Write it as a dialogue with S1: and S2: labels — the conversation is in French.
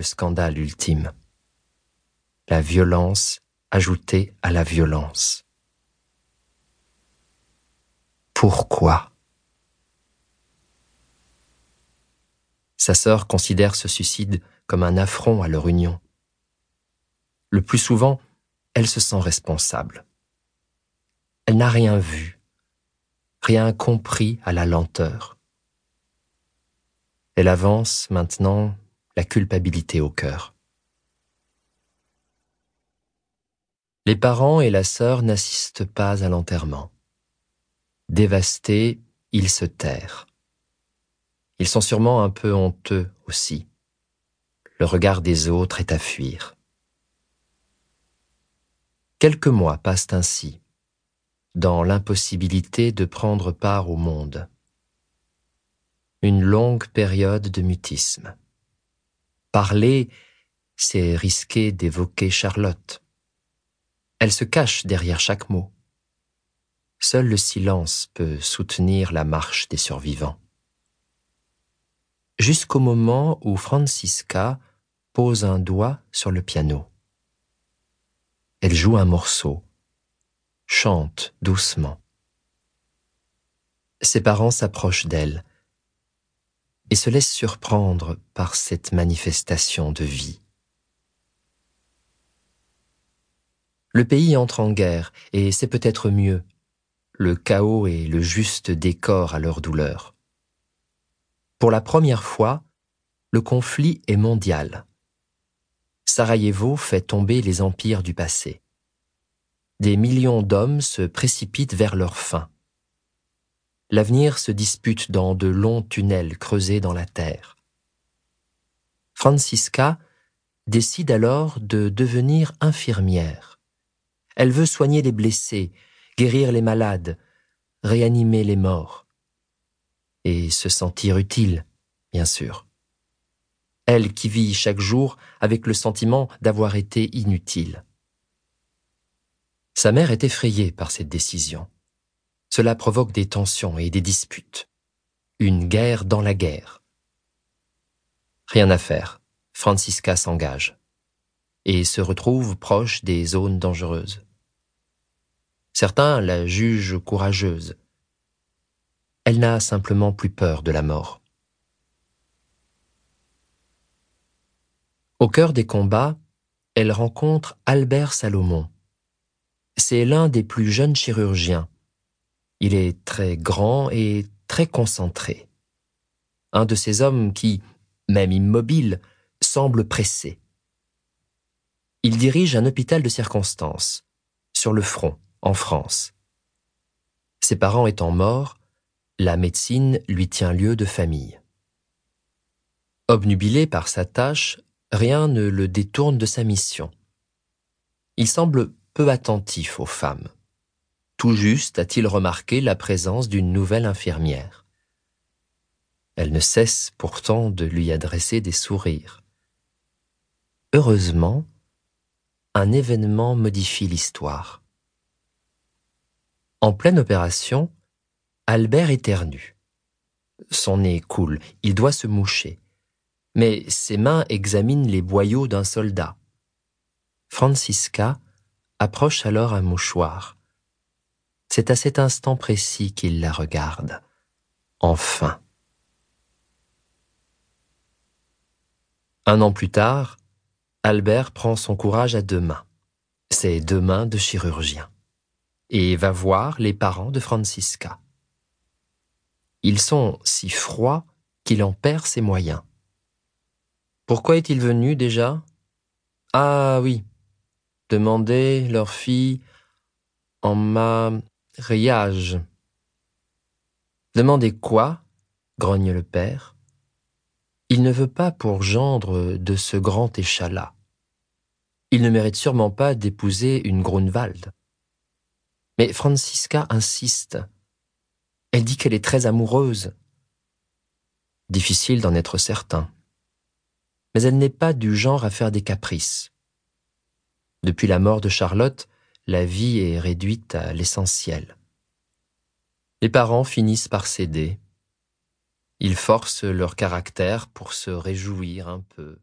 S1: le scandale ultime. La violence ajoutée à la violence. Pourquoi? Sa sœur considère ce suicide comme un affront à leur union. Le plus souvent, elle se sent responsable. Elle n'a rien vu, rien compris à la lenteur. Elle avance maintenant la culpabilité au cœur. Les parents et la sœur n'assistent pas à l'enterrement. Dévastés, ils se terrent. Ils sont sûrement un peu honteux aussi. Le regard des autres est à fuir. Quelques mois passent ainsi, dans l'impossibilité de prendre part au monde. Une longue période de mutisme. Parler, c'est risquer d'évoquer Charlotte. Elle se cache derrière chaque mot. Seul le silence peut soutenir la marche des survivants jusqu'au moment où Francisca pose un doigt sur le piano. Elle joue un morceau, chante doucement. Ses parents s'approchent d'elle et se laissent surprendre par cette manifestation de vie. Le pays entre en guerre et c'est peut-être mieux. Le chaos est le juste décor à leur douleur. Pour la première fois, le conflit est mondial. Sarajevo fait tomber les empires du passé. Des millions d'hommes se précipitent vers leur fin. L'avenir se dispute dans de longs tunnels creusés dans la terre. Francisca décide alors de devenir infirmière. Elle veut soigner les blessés, guérir les malades, réanimer les morts et se sentir utile, bien sûr. Elle qui vit chaque jour avec le sentiment d'avoir été inutile. Sa mère est effrayée par cette décision. Cela provoque des tensions et des disputes. Une guerre dans la guerre. Rien à faire. Francisca s'engage et se retrouve proche des zones dangereuses. Certains la jugent courageuse, elle n'a simplement plus peur de la mort. Au cœur des combats, elle rencontre Albert Salomon. C'est l'un des plus jeunes chirurgiens. Il est très grand et très concentré. Un de ces hommes qui, même immobile, semble pressé. Il dirige un hôpital de circonstance, sur le front, en France. Ses parents étant morts, la médecine lui tient lieu de famille. Obnubilé par sa tâche, rien ne le détourne de sa mission. Il semble peu attentif aux femmes. Tout juste a-t-il remarqué la présence d'une nouvelle infirmière. Elle ne cesse pourtant de lui adresser des sourires. Heureusement, un événement modifie l'histoire. En pleine opération, Albert éternue. Son nez coule, il doit se moucher. Mais ses mains examinent les boyaux d'un soldat. Francisca approche alors un mouchoir. C'est à cet instant précis qu'il la regarde. Enfin. Un an plus tard, Albert prend son courage à deux mains, ses deux mains de chirurgien, et va voir les parents de Francisca. Ils sont si froids qu'il en perd ses moyens. Pourquoi est-il venu déjà? Ah oui, demander leur fille en mariage. Demandez quoi grogne le père? Il ne veut pas pour gendre de ce grand échalas. Il ne mérite sûrement pas d'épouser une Grunwald. Mais Francisca insiste. Elle dit qu'elle est très amoureuse. Difficile d'en être certain. Mais elle n'est pas du genre à faire des caprices. Depuis la mort de Charlotte, la vie est réduite à l'essentiel. Les parents finissent par céder. Ils forcent leur caractère pour se réjouir un peu.